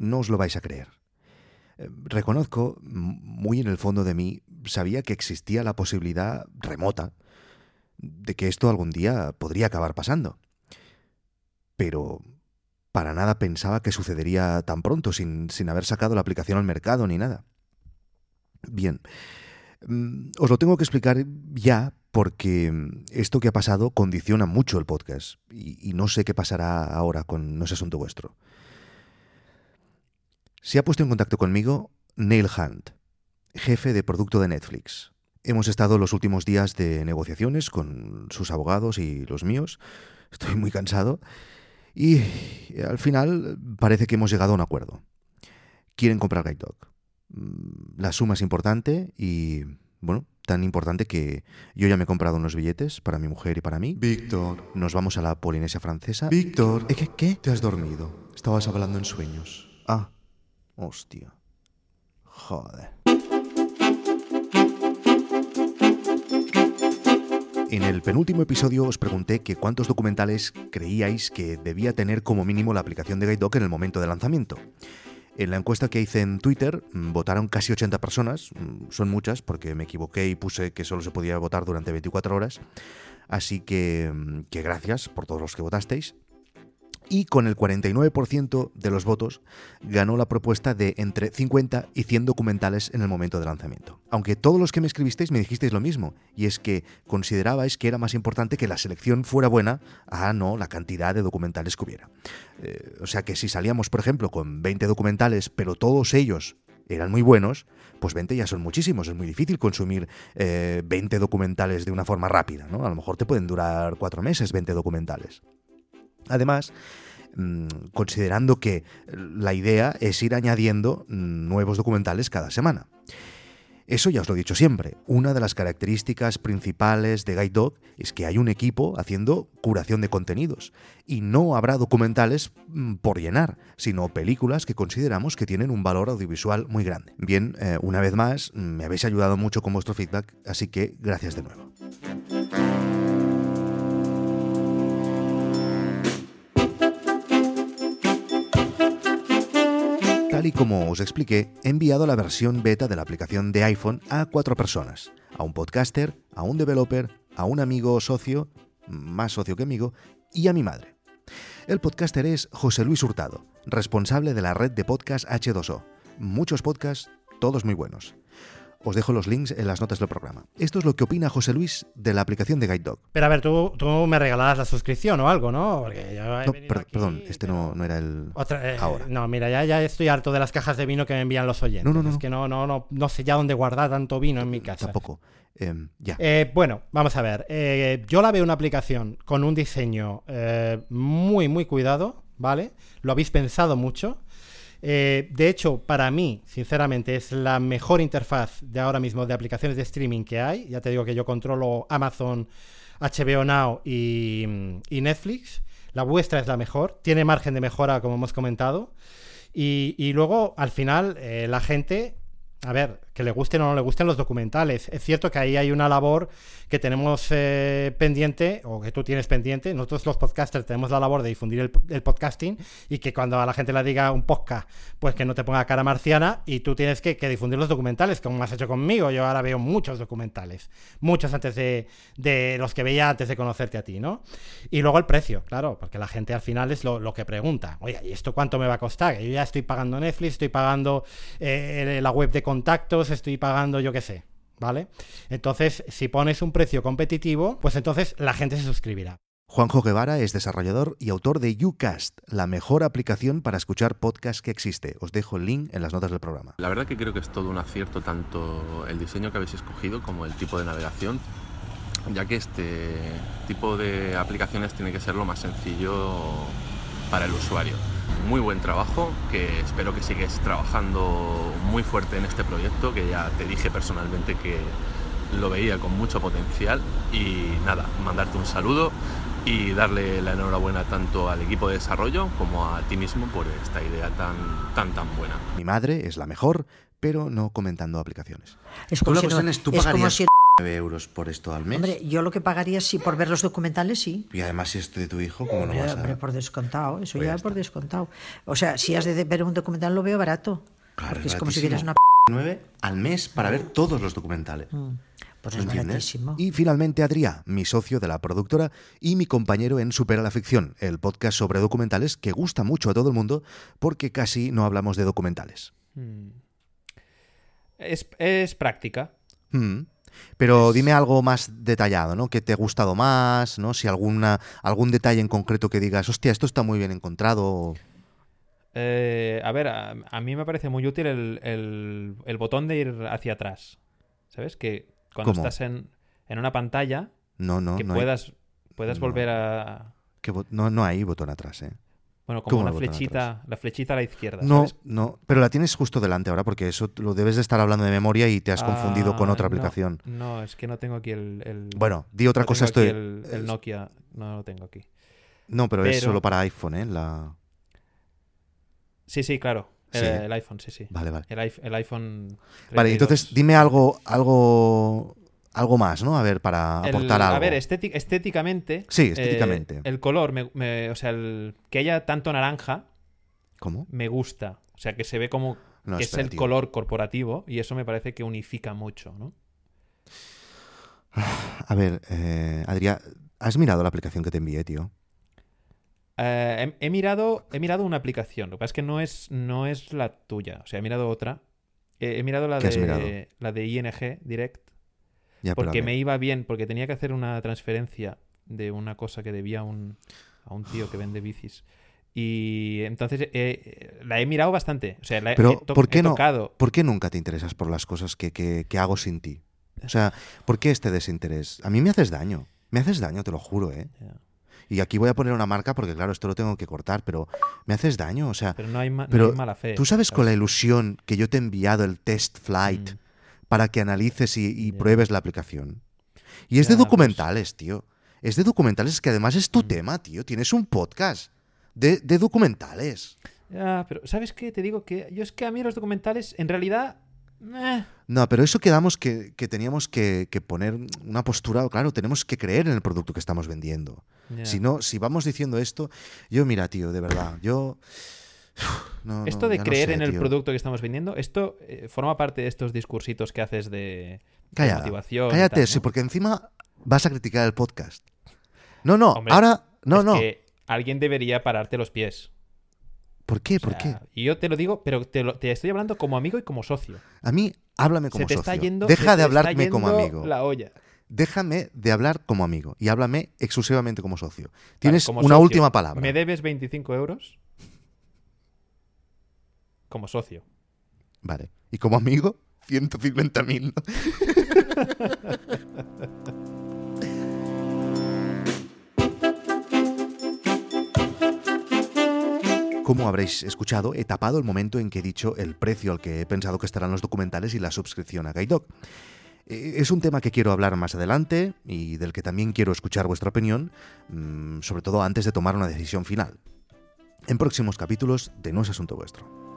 no os lo vais a creer. Eh, reconozco, muy en el fondo de mí, sabía que existía la posibilidad remota de que esto algún día podría acabar pasando. Pero para nada pensaba que sucedería tan pronto, sin, sin haber sacado la aplicación al mercado ni nada. Bien, mm, os lo tengo que explicar ya porque esto que ha pasado condiciona mucho el podcast y, no sé qué pasará ahora con No es asunto vuestro. Se ha puesto en contacto conmigo Neil Hunt, jefe de producto de Netflix. Hemos estado los últimos días de negociaciones con sus abogados y los míos. Estoy muy cansado. Y al final parece que hemos llegado a un acuerdo. Quieren comprar Guide Dog. Mm, la suma es importante y, bueno, tan importante que yo ya me he comprado unos billetes para mi mujer y para mí. Víctor. Nos vamos a la Polinesia francesa. Víctor. ¿Eh, ¿Qué? ¿Qué? Te has dormido. Estabas hablando en sueños. Ah, hostia. Joder. En el penúltimo episodio os pregunté que cuántos documentales creíais que debía tener como mínimo la aplicación de GuideDoc en el momento de lanzamiento. En la encuesta que hice en Twitter mm, votaron casi 80 personas, mm, son muchas porque me equivoqué y puse que solo se podía votar durante 24 horas, así mm, que gracias por todos los que votasteis y con el 49% de los votos ganó la propuesta de entre 50 y 100 documentales en el momento de lanzamiento. Aunque todos los que me escribisteis me dijisteis lo mismo, y es que considerabais que era más importante que la selección fuera buena a no la cantidad de documentales que hubiera. Eh, o sea que si salíamos, por ejemplo, con 20 documentales, pero todos ellos eran muy buenos, pues 20 ya son muchísimos. Es muy difícil consumir 20 eh, documentales de una forma rápida. ¿no? A lo mejor te pueden durar cuatro meses 20 documentales. Además, mm, considerando que la idea es ir añadiendo nuevos documentales cada semana. Eso ya os lo he dicho siempre. Una de las características principales de Guide Dog es que hay un equipo haciendo curación de contenidos. Y no habrá documentales mm, por llenar, sino películas que consideramos que tienen un valor audiovisual muy grande. Bien, eh, una vez más, me habéis ayudado mucho con vuestro feedback, así que gracias de nuevo. Y como os expliqué, he enviado la versión beta de la aplicación de iPhone a cuatro personas, a un podcaster, a un developer, a un amigo o socio, más socio que amigo, y a mi madre. El podcaster es José Luis Hurtado, responsable de la red de podcast H2O. Muchos podcasts, todos muy buenos. Os dejo los links en las notas del programa. Esto es lo que opina José Luis de la aplicación de Guide Dog. Pero a ver, tú, tú me regalarás la suscripción o algo, ¿no? perdón, este no, era el. Eh, ahora. No, mira, ya, ya estoy harto de las cajas de vino que me envían los oyentes. No, no, no. Es que no, no, no, no sé ya dónde guardar tanto vino en mi casa. Tampoco. Em, ya. Eh, bueno, vamos a ver. Eh, yo la veo una aplicación con un diseño muy, muy cuidado, ¿vale? Lo habéis pensado mucho. Eh, de hecho, para mí, sinceramente, es la mejor interfaz de ahora mismo de aplicaciones de streaming que hay. Ya te digo que yo controlo Amazon, HBO Now y, Netflix. La vuestra es la mejor. Tiene margen de mejora, como hemos comentado. Y, luego, al final, eh, la gente a ver, que le gusten o no le gusten los documentales. Es cierto que ahí hay una labor que tenemos eh, pendiente, o que tú tienes pendiente. Nosotros los podcasters tenemos la labor de difundir el, podcasting y que cuando a la gente le diga un podcast, pues que no te ponga cara marciana y tú tienes que, difundir los documentales, como has hecho conmigo. Yo ahora veo muchos documentales, muchos antes de, los que veía antes de conocerte a ti, ¿no? Y luego el precio, claro, porque la gente al final es lo, que pregunta. Oye, ¿y esto cuánto me va a costar? Yo ya estoy pagando Netflix, estoy pagando eh, la web de contactos, estoy pagando yo qué sé, ¿vale? Entonces, si pones un precio competitivo, pues entonces la gente se suscribirá. Juanjo Guevara es desarrollador y autor de Ucast, la mejor aplicación para escuchar podcast que existe. Os dejo el link en las notas del programa. La verdad que creo que es todo un acierto tanto el diseño que habéis escogido como el tipo de navegación, ya que este tipo de aplicaciones tiene que ser lo más sencillo para el usuario muy buen trabajo, que espero que sigues trabajando muy fuerte en este proyecto, que ya te dije personalmente que lo veía con mucho potencial y nada, mandarte un saludo y darle la enhorabuena tanto al equipo de desarrollo como a ti mismo por esta idea tan tan tan buena. Mi madre es la mejor, pero no comentando aplicaciones. Es como, si, no, es como si euros por esto al mes. Hombre, yo lo que pagaría sí por ver los documentales, sí. Y además si es de tu hijo, ¿cómo no Hombre, vas a...? hombre, por descontado, eso Pues ya, ya por descontado. O sea, si has de ver un documental lo veo barato. Claro, porque es es como si vieras una... 9 al mes para ver todos los documentales. Pues ¿Lo es entiendes? baratísimo. Y finalmente Adrià, mi socio de la productora y mi compañero en Supera la Ficción, el podcast sobre documentales que gusta mucho a todo el mundo porque casi no hablamos de documentales. Es, es práctica. Mm. Pero dime algo más detallado, ¿no? ¿Qué te ha gustado más? ¿no? Si alguna, algún detalle en concreto que digas, hostia, esto está muy bien encontrado. Eh, a ver, a, a mí me parece muy útil el, el- el botón de ir hacia atrás. ¿Sabes? Que cuando ¿Cómo? estás en, en una pantalla, No, no, que no, hay, puedas, puedas volver a... que no, no hay botón atrás, ¿eh? Bueno, como ¿Cómo una flechita, la flechita a la izquierda. No, ¿sabes? no, pero la tienes justo delante ahora porque eso lo debes de estar hablando de memoria y te has confundido con Ah, otra aplicación. No, es que no tengo aquí el... el- Bueno, di otra no cosa. Estoy... el, el Nokia, no lo tengo aquí. No, pero, es solo para iPhone, ¿eh? La... Sí, sí, claro. El, Sí. el iPhone, sí, sí. Vale, vale. El, iPh- el iPhone. Vale, 32. entonces dime algo, algo, algo más, ¿no? A ver, para El- aportar algo. A ver, estéti- estéticamente. Sí, eh, estéticamente. el color, me- me- o sea, el, que haya tanto naranja, ¿Cómo? me gusta. O sea, que se ve como No, que espera, es el tío. color corporativo y eso me parece que unifica mucho, ¿no? A ver, eh, Adrián, ¿has mirado la aplicación que te envié, tío? Eh, he, he mirado, he mirado una aplicación. Lo que pasa es que no es, no es la tuya. O sea, he mirado otra. Eh, he mirado la ¿Qué has mirado? de, la de ING Direct. Ya, Porque me iba bien, porque tenía que hacer una transferencia de una cosa que debía a un, a un tío que vende bicis. Y entonces eh, eh, la he mirado bastante. O sea, la he- Pero, he to- ¿por qué he no? tocado. ¿Por qué nunca te interesas por las cosas que, que- que hago sin ti? O sea, ¿por qué este desinterés? A mí me haces daño. Me haces daño, te lo juro, ¿eh? Y aquí voy a poner una marca porque, claro, esto lo tengo que cortar, pero me haces daño. O sea, Pero no hay, ma- no hay mala fe. ¿tú sabes con la ilusión que yo te he enviado el test flight Mm. Para que analices y, y pruebes la aplicación? Y es de pues- documentales, tío. Es de documentales que además es tu Mm. tema, tío. Tienes un podcast de, de documentales. Ya, pero ¿sabes qué? Te digo que yo es que a mí los documentales, en realidad. eh, No, pero eso quedamos que, que teníamos que, que poner una postura, claro, tenemos que creer en el producto que estamos vendiendo. Si no, si vamos diciendo esto, yo mira, tío, de verdad, yo... no, no, Esto de no creer sé, en el tío. producto que estamos vendiendo, esto eh, forma parte de estos discursitos que haces de, motivación. cállate, tal, sí, porque encima vas a criticar el podcast. No, no, Hombre, ahora... No, es no. que alguien debería pararte los pies. ¿Por qué? O ¿Por qué? Y yo te lo digo, pero te, lo- te estoy hablando como amigo y como socio. A mí, háblame como se te socio. está yendo. Deja se de te está hablarme como amigo. La olla. Déjame de hablar como amigo y háblame exclusivamente como socio. Tienes como una socio, última palabra. ¿Me debes 25 euros? Como socio. Vale. Y como amigo, 150.000. ¿no? Como habréis escuchado, he tapado el momento en que he dicho el precio al que he pensado que estarán los documentales y la suscripción a Guide Dog. Eh, Es un tema que quiero hablar más adelante y del que también quiero escuchar vuestra opinión, mm, sobre todo antes de tomar una decisión final. En próximos capítulos de No es Asunto Vuestro.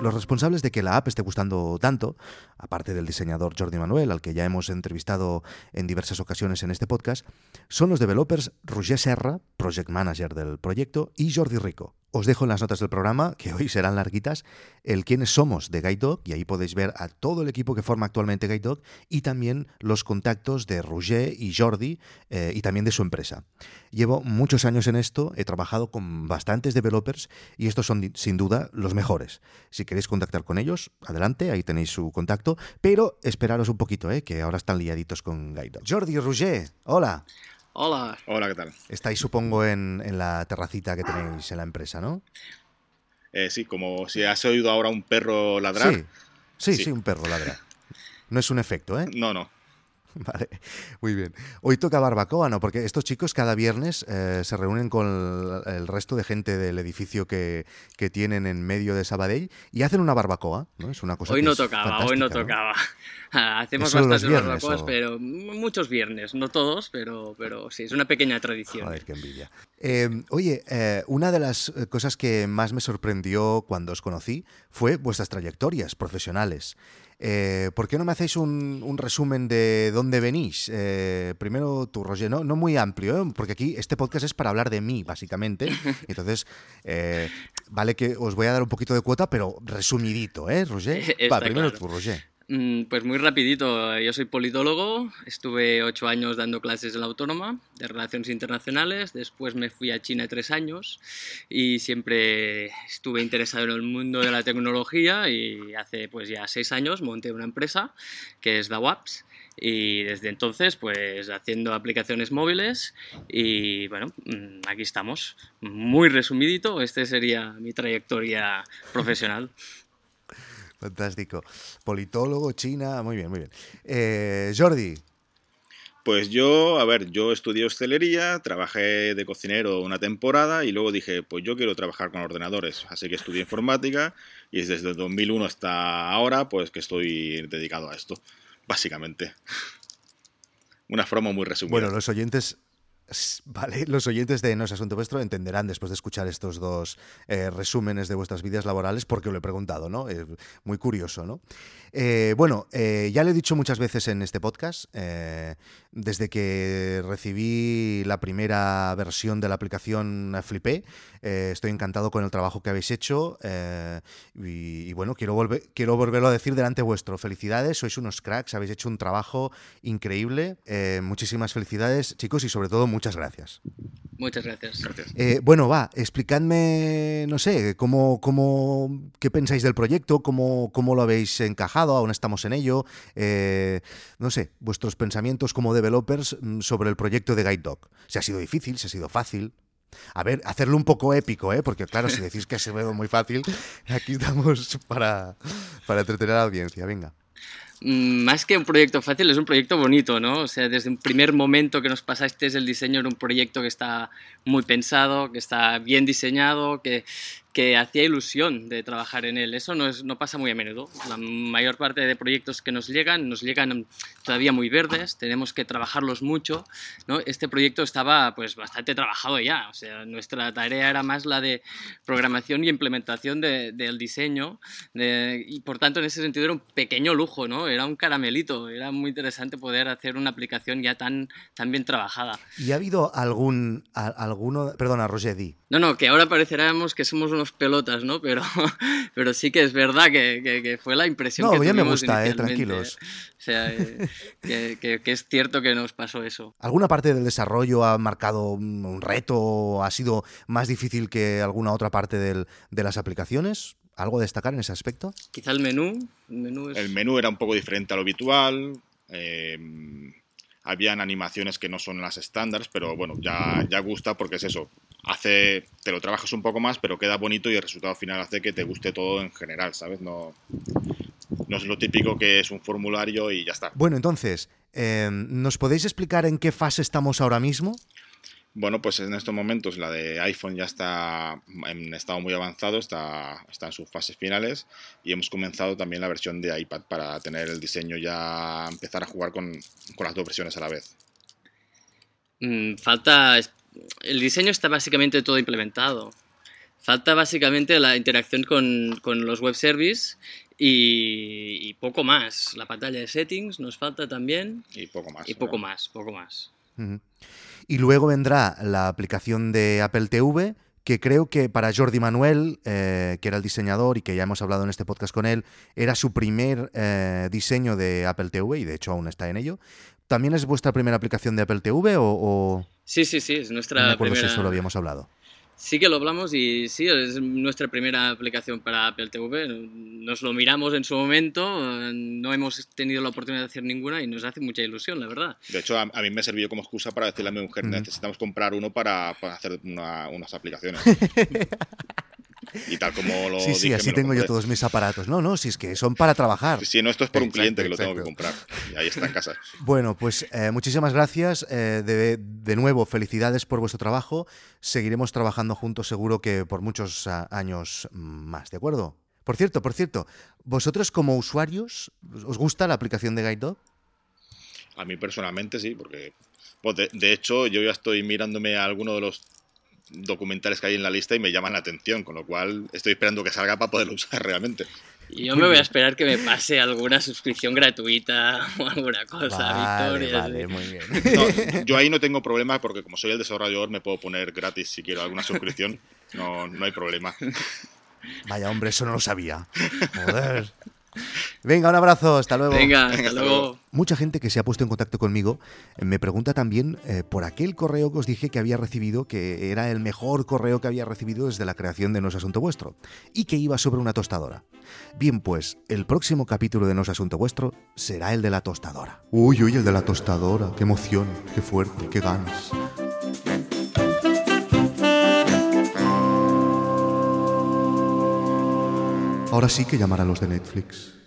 Los responsables de que la app esté gustando tanto, aparte del diseñador Jordi Manuel, al que ya hemos entrevistado en diversas ocasiones en este podcast, son los developers Roger Serra, project manager del proyecto, y Jordi Rico. Os dejo en las notas del programa, que hoy serán larguitas, el quiénes somos de Guide y ahí podéis ver a todo el equipo que forma actualmente Guide y también los contactos de Roger y Jordi, eh, y también de su empresa. Llevo muchos años en esto, he trabajado con bastantes developers, y estos son sin duda los mejores. Si queréis contactar con ellos, adelante, ahí tenéis su contacto, pero esperaros un poquito, eh, que ahora están liaditos con Guide. Jordi y Roger, hola. Hola. Hola, ¿qué tal? Estáis, supongo, en, en la terracita que tenéis en la empresa, ¿no? Eh, sí, como si has oído ahora un perro ladrar. Sí, sí, sí, Sí. un perro ladra. No es un efecto, ¿eh? No, no. Vale, muy bien. Hoy toca barbacoa, ¿no? Porque estos chicos cada viernes eh, se reúnen con el, el resto de gente del edificio que, que tienen en medio de Sabadell y hacen una barbacoa, ¿no? Es una cosa Hoy no tocaba, hoy no tocaba. Hacemos ¿Es solo los bastantes viernes, barbacoas, o? pero muchos viernes, no todos, pero, pero sí, es una pequeña tradición. Joder, qué envidia. Eh, oye, eh, una de las eh, cosas que más me sorprendió cuando os conocí fue vuestras trayectorias profesionales. Eh, ¿Por qué no me hacéis un, un resumen de dónde venís? Primero tú, Roger, no, no muy amplio, ¿eh? porque aquí este podcast es para hablar de mí, básicamente. Entonces, vale que os voy a dar un poquito de cuota, pero resumidito, ¿eh, Roger? Va, primero claro. tú, Roger. Mm, Pues muy rapidito, yo soy politólogo, estuve ocho años dando clases en la Autónoma de Relaciones Internacionales, después me fui a China tres años y siempre estuve interesado en el mundo de la tecnología y hace pues ya seis años monté una empresa que es DAWAPS y desde entonces pues haciendo aplicaciones móviles y bueno, mm, aquí estamos. Muy resumidito, este sería mi trayectoria profesional. Fantástico. Politólogo, China, muy bien, muy bien. Eh, Jordi, Pues yo, a ver, yo estudié hostelería, trabajé de cocinero una temporada y luego dije, pues yo quiero trabajar con ordenadores, así que estudié informática y es desde 2001 hasta ahora, pues que estoy dedicado a esto, básicamente. Una forma muy resumida. Bueno, los oyentes. Vale, los oyentes de No es Asunto Vuestro entenderán después de escuchar estos dos eh, resúmenes de vuestras vidas laborales porque lo he preguntado, ¿no? Es muy curioso, ¿no? Eh, bueno, eh, ya lo he dicho muchas veces en este podcast, eh, desde que recibí la primera versión de la aplicación eh, flipé, eh, estoy encantado con el trabajo que habéis hecho eh, y, bueno, quiero, quiero volverlo a decir delante vuestro. Felicidades, sois unos cracks, habéis hecho un trabajo increíble. Eh, muchísimas felicidades, chicos, y sobre todo muchas gracias. Muchas gracias. Gracias. Eh, bueno, va, explicadme, no sé, cómo, cómo, qué pensáis del proyecto, cómo, cómo lo habéis encajado, aún estamos en ello. eh, no sé, vuestros pensamientos como developers mm, sobre el proyecto de Guide Dog. Si ha sido difícil, si ha sido fácil. A ver, hacerlo un poco épico, ¿eh? Porque claro, si decís que ha sido muy fácil, aquí estamos para, para entretener a la audiencia. Venga. Mm, Más que un proyecto fácil, es un proyecto bonito, ¿no? O sea, desde un primer momento que nos pasasteis el diseño era un proyecto que está muy pensado, que está bien diseñado, que, que hacía ilusión de trabajar en él. Eso no, es, no pasa muy a menudo. La mayor parte de proyectos que nos llegan, nos llegan todavía muy verdes, tenemos que trabajarlos mucho, ¿no? Este proyecto estaba pues bastante trabajado ya, o sea, nuestra tarea era más la de programación y implementación de- del diseño de- y por tanto en ese sentido era un pequeño lujo, ¿no? Era un caramelito, era muy interesante poder hacer una aplicación ya tan, tan bien trabajada. ¿Y ha habido algún, a- alguno, perdona, Roger, di, No, no, que ahora pareceremos que somos unos pelotas, ¿no? Pero, pero sí que es verdad que, que- que fue la impresión No, que ya me tuvimos gusta, eh, tranquilos. O sea, eh, que, que- que es cierto que nos pasó eso. ¿Alguna parte del desarrollo ha marcado un un reto o ha sido más difícil que alguna otra parte del- de las aplicaciones? ¿Algo a destacar en ese aspecto? Quizá el menú, el menú es... El menú era un poco diferente a lo habitual. eh, habían animaciones que no son las estándares, pero bueno, ya, ya gusta porque es eso. Hace, te lo trabajas un poco más, pero queda bonito y el resultado final hace que te guste todo en general, ¿sabes? No, no es lo típico que es un formulario y ya está. Bueno, entonces, eh, ¿nos podéis explicar en qué fase estamos ahora mismo? Bueno, pues en estos momentos la de iPhone ya está en estado muy avanzado, está, está en sus fases finales y hemos comenzado también la versión de iPad para tener el diseño ya, empezar a jugar con, con las dos versiones a la vez. Mm, falta. El diseño está básicamente todo implementado. Falta básicamente la interacción con, con los web service y, y poco más. La pantalla de settings nos falta también Y poco más. y poco ¿no? más, poco más. Y luego vendrá la aplicación de Apple TV, que creo que para Jordi Manuel, eh, que era el diseñador y que ya hemos hablado en este podcast con él, era su primer eh, diseño de Apple TV y de hecho aún está en ello. ¿También es vuestra primera aplicación de Apple TV o, o Sí, sí, sí, es no nuestra me acuerdo primera. si eso lo habíamos hablado? Sí que lo hablamos y sí, es nuestra primera aplicación para Apple TV. Nos lo miramos en su momento, no hemos tenido la oportunidad de hacer ninguna y nos hace mucha ilusión, la verdad. De hecho, a, a mí me sirvió como excusa para decirle a mi mujer, necesitamos comprar uno para, para hacer una- unas aplicaciones. Y tal como lo Sí, sí, dije, así tengo yo todos mis aparatos. No, no, si es que son para trabajar. Sí, sí, no, esto es por un cliente que lo tengo que comprar. Y ahí está en casa. Bueno, pues eh, muchísimas gracias. eh, de, de nuevo, felicidades por vuestro trabajo. Seguiremos trabajando juntos seguro que por muchos ah, años más, ¿de acuerdo? Por cierto, por cierto, ¿vosotros como usuarios os gusta la aplicación de Guide Dog? A mí personalmente sí, porque pues, de, de hecho yo ya estoy mirándome a alguno de los documentales que hay en la lista y me llaman la atención, con lo cual estoy esperando que salga para poderlo usar realmente. Y yo me voy a esperar que me pase alguna suscripción gratuita o alguna cosa, Vale, Victoria. vale, muy bien. No, yo ahí no tengo problema porque como soy el desarrollador me puedo poner gratis si quiero alguna suscripción. No, no hay problema. Vaya hombre, eso no lo sabía. Joder. Venga, un abrazo, hasta luego. Venga, hasta hasta luego. luego. Mucha gente que se ha puesto en contacto conmigo eh, me pregunta también eh, por aquel correo que os dije que había recibido, que era el mejor correo que había recibido desde la creación de No es Asunto Vuestro, y que iba sobre una tostadora. Bien, pues el próximo capítulo de No es Asunto Vuestro será el de la tostadora. Uy, uy, el de la tostadora. Qué emoción, qué fuerte, qué ganas. Ahora sí que llamar a los de Netflix.